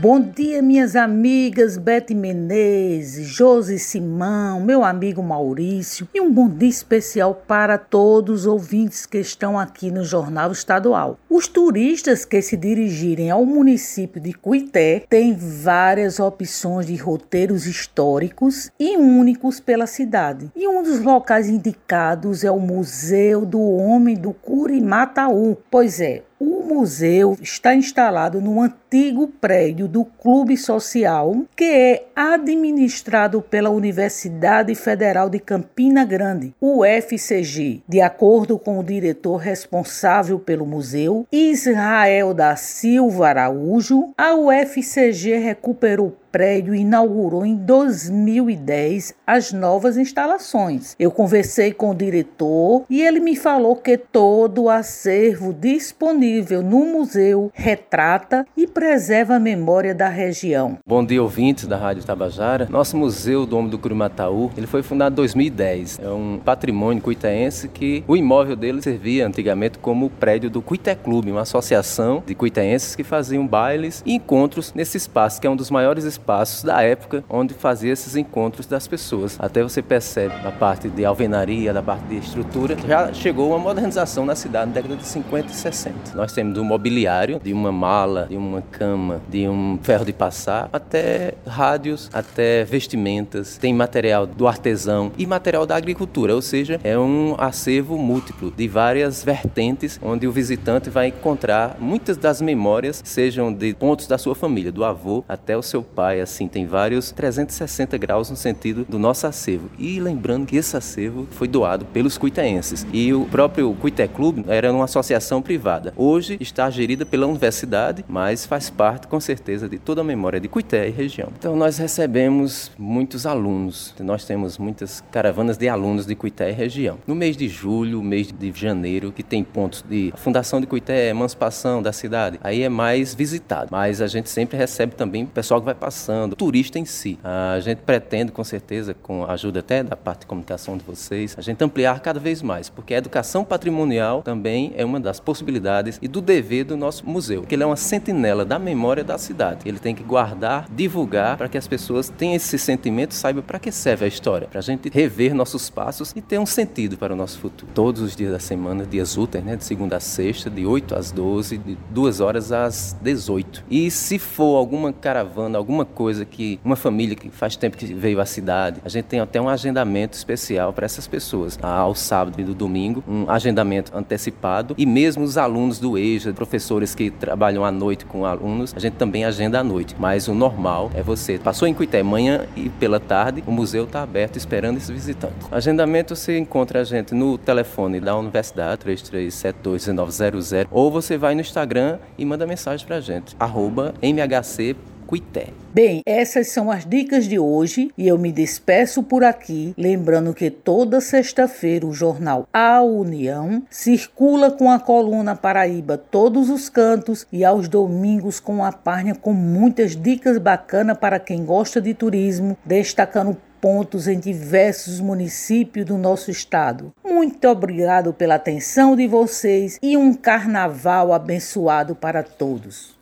Bom dia, minhas amigas Bete Menezes, Josi Simão, meu amigo Maurício e um bom dia especial para todos os ouvintes que estão aqui no Jornal Estadual. Os turistas que se dirigirem ao município de Cuité têm várias opções de roteiros históricos e únicos pela cidade. E um dos locais indicados é o Museu do Homem do Curimataú. Pois é, o museu está instalado no antigo prédio do Clube Social, que é administrado pela Universidade Federal de Campina Grande, UFCG. De acordo com o diretor responsável pelo museu, Israel da Silva Araújo, a UFCG recuperou prédio inaugurou em 2010 as novas instalações. Eu conversei com o diretor e ele me falou que todo o acervo disponível no museu retrata e preserva a memória da região. Bom dia, ouvintes da Rádio Tabajara. Nosso Museu do Homem do Curimataú, ele foi fundado em 2010. É um patrimônio cuitaense que o imóvel dele servia antigamente como prédio do Cuité Clube, uma associação de cuitaenses que faziam bailes e encontros nesse espaço, que é um dos maiores espaços espaços da época onde fazia esses encontros das pessoas. Até você percebe da parte de alvenaria, da parte de estrutura, já chegou uma modernização na cidade na década de 50 e 60. Nós temos um mobiliário, de uma mala, de uma cama, de um ferro de passar, até rádios, até vestimentas, tem material do artesão e material da agricultura, ou seja, é um acervo múltiplo de várias vertentes onde o visitante vai encontrar muitas das memórias, sejam de pontos da sua família, do avô até o seu pai, assim, tem vários 360 graus no sentido do nosso acervo. E lembrando que esse acervo foi doado pelos cuitaenses. E o próprio Cuité Clube era uma associação privada. Hoje está gerida pela universidade, mas faz parte, com certeza, de toda a memória de Cuité e região. Então nós recebemos muitos alunos. Nós temos muitas caravanas de alunos de Cuité e região. No mês de julho, mês de janeiro, que tem pontos de fundação de Cuité, emancipação da cidade, aí é mais visitado. Mas a gente sempre recebe também pessoal que vai passar passando, o turista em si. A gente pretende, com certeza, com a ajuda até da parte de comunicação de vocês, a gente ampliar cada vez mais, porque a educação patrimonial também é uma das possibilidades e do dever do nosso museu, que ele é uma sentinela da memória da cidade. Ele tem que guardar, divulgar, para que as pessoas tenham esse sentimento, saibam para que serve a história, para a gente rever nossos passos e ter um sentido para o nosso futuro. Todos os dias da semana, dias úteis, né, de segunda a sexta, de 8 às 12, de 2 horas às 18. E se for alguma caravana, alguma coisa que uma família que faz tempo que veio à cidade, a gente tem até um agendamento especial para essas pessoas. Ao sábado e do domingo, um agendamento antecipado e mesmo os alunos do EJA, professores que trabalham à noite com alunos, a gente também agenda à noite. Mas o normal é você passou em Cuité manhã e pela tarde, o museu está aberto esperando esse visitante. Agendamento você encontra a gente no telefone da universidade 33721900 ou você vai no Instagram e manda mensagem para a gente arroba mhc Cuité. Bem, essas são as dicas de hoje e eu me despeço por aqui, lembrando que toda sexta-feira o jornal A União circula com a coluna Paraíba Todos os Cantos e aos domingos com a página com muitas dicas bacanas para quem gosta de turismo, destacando pontos em diversos municípios do nosso estado. Muito obrigado pela atenção de vocês e um carnaval abençoado para todos.